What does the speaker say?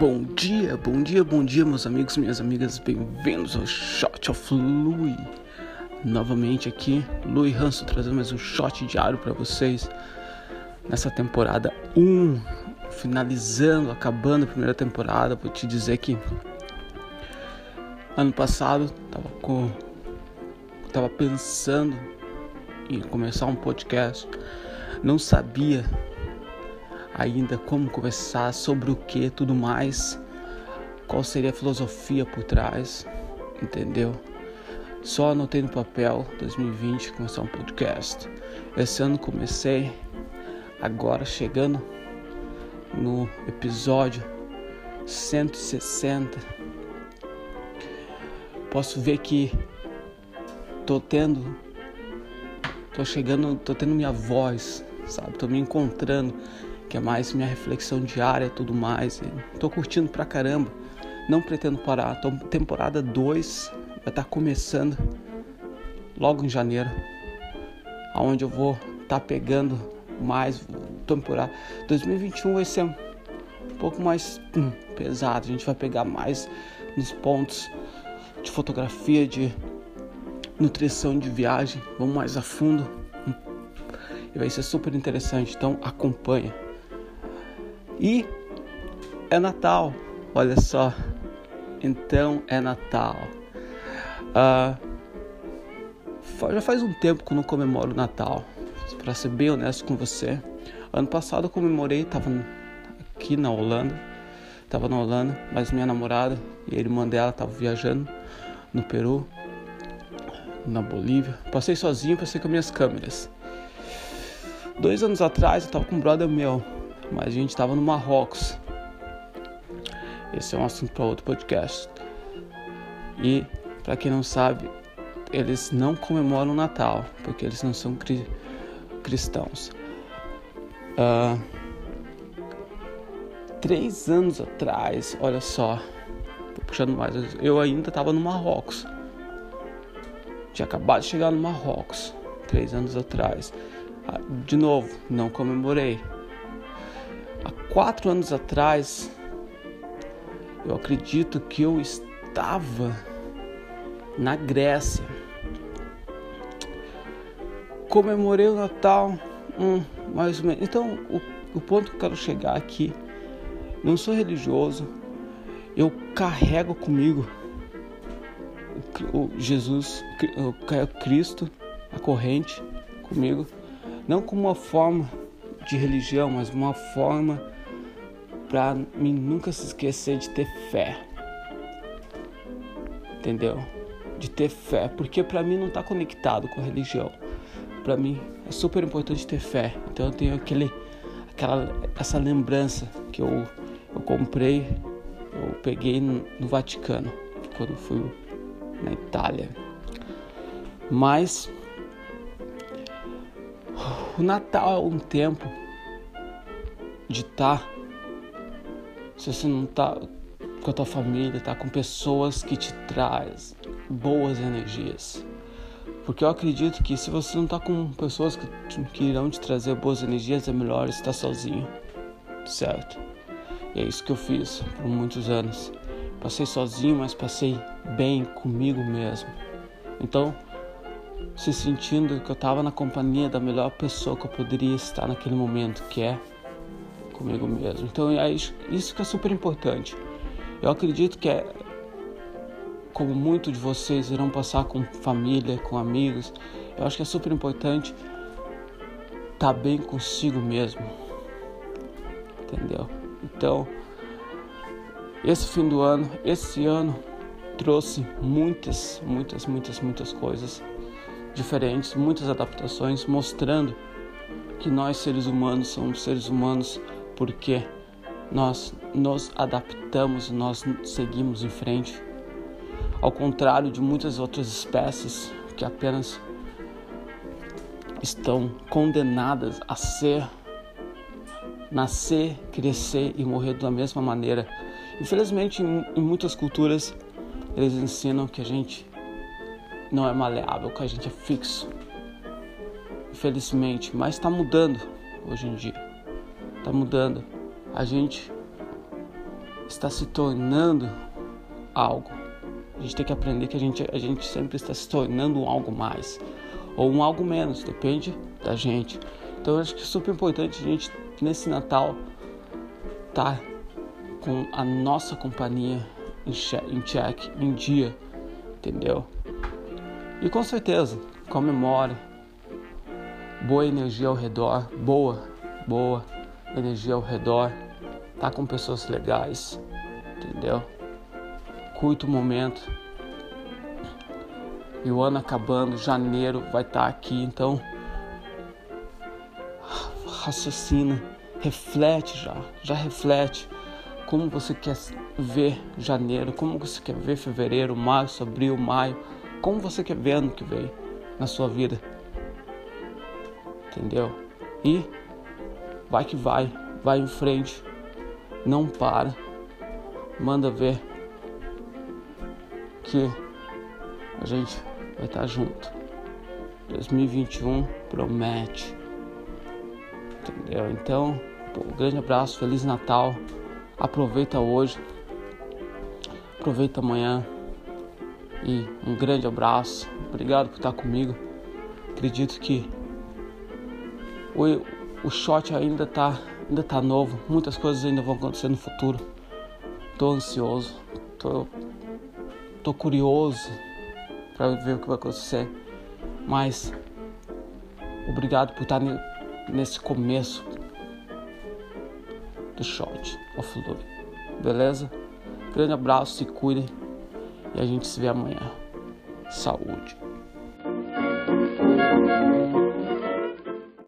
Bom dia, bom dia, bom dia, meus amigos, minhas amigas, bem-vindos ao Shot of Louis. Novamente aqui, Louis Hanso trazendo mais um shot diário para vocês nessa temporada 1, finalizando, acabando a primeira temporada. Vou te dizer que ano passado tava com tava pensando em começar um podcast, não sabia ainda como começar, sobre o que, tudo mais, qual seria a filosofia por trás, entendeu? Só anotei no papel 2020 começar um podcast. Esse ano comecei, agora chegando no episódio 160. Posso ver que tô tendo, tô chegando, tô tendo minha voz, sabe? Tô me encontrando que é mais minha reflexão diária e tudo mais. E tô curtindo pra caramba. Não pretendo parar. Tô, temporada 2 vai estar tá começando logo em janeiro. Aonde eu vou estar tá pegando mais temporada. 2021 vai ser um pouco mais hum, pesado. A gente vai pegar mais nos pontos de fotografia, de nutrição de viagem. Vamos mais a fundo. E vai ser super interessante. Então acompanha. E é Natal, olha só. Então é Natal. Uh, já faz um tempo que eu não comemoro o Natal, para ser bem honesto com você. Ano passado eu comemorei, estava aqui na Holanda, estava na Holanda, mas minha namorada e a irmã dela estavam viajando no Peru, na Bolívia. Passei sozinho, passei com minhas câmeras. Dois anos atrás eu estava com um brother meu, mas a gente estava no Marrocos. Esse é um assunto para outro podcast. E, para quem não sabe, eles não comemoram o Natal, porque eles não são cri cristãos. Uh, três anos atrás, olha só, puxando mais, eu ainda estava no Marrocos. Tinha acabado de chegar no Marrocos, três anos atrás. Ah, de novo, não comemorei Há quatro anos atrás, eu acredito que eu estava na Grécia. Comemorei o Natal, hum, mais ou menos. Então, o, o ponto que eu quero chegar aqui, não sou religioso, eu carrego comigo o Jesus, carrego Cristo, a corrente comigo, não como uma forma de religião, mas uma forma para mim nunca se esquecer de ter fé. Entendeu? De ter fé, porque para mim não está conectado com a religião. Para mim é super importante ter fé. Então eu tenho aquele aquela essa lembrança que eu eu comprei, eu peguei no, no Vaticano quando fui na Itália. Mas o Natal é um tempo de estar. Tá, se você não está com a tua família, está com pessoas que te trazem boas energias. Porque eu acredito que se você não está com pessoas que, que irão te trazer boas energias, é melhor estar sozinho, certo? E é isso que eu fiz por muitos anos. Passei sozinho, mas passei bem comigo mesmo. Então, se sentindo que eu estava na companhia da melhor pessoa que eu poderia estar naquele momento, que é comigo mesmo. Então é isso que é super importante. Eu acredito que é como muitos de vocês irão passar com família, com amigos, eu acho que é super importante estar tá bem consigo mesmo. Entendeu? Então, esse fim do ano, esse ano trouxe muitas, muitas, muitas, muitas coisas diferentes, muitas adaptações, mostrando que nós seres humanos somos seres humanos porque nós nos adaptamos, nós seguimos em frente. Ao contrário de muitas outras espécies que apenas estão condenadas a ser, nascer, crescer e morrer da mesma maneira. Infelizmente, em, em muitas culturas, eles ensinam que a gente não é maleável, que a gente é fixo. Infelizmente, mas está mudando hoje em dia. Está mudando. A gente está se tornando algo. A gente tem que aprender que a gente, a gente sempre está se tornando um algo mais ou um algo menos, depende da gente. Então eu acho que é super importante a gente nesse Natal tá com a nossa companhia em check, em dia, entendeu? E com certeza, comemore. Boa energia ao redor, boa, boa energia ao redor. Tá com pessoas legais, entendeu? Curta o momento. E o ano acabando, janeiro vai estar tá aqui, então raciocina, reflete já, já reflete como você quer ver janeiro, como você quer ver fevereiro, março, abril, maio, como você quer ver ano que vem na sua vida. Entendeu? E vai que vai, vai em frente, não para, manda ver que a gente vai estar junto. 2021 promete. Entendeu? Então, pô, um grande abraço, Feliz Natal. Aproveita hoje, aproveita amanhã e um grande abraço. Obrigado por estar comigo. Acredito que o, o shot ainda está ainda tá novo, muitas coisas ainda vão acontecer no futuro. Tô ansioso, tô, tô curioso para ver o que vai acontecer. Mas obrigado por estar nesse começo, do Shot of Love. Beleza? Grande abraço, se cuidem e a gente se vê amanhã. Saúde.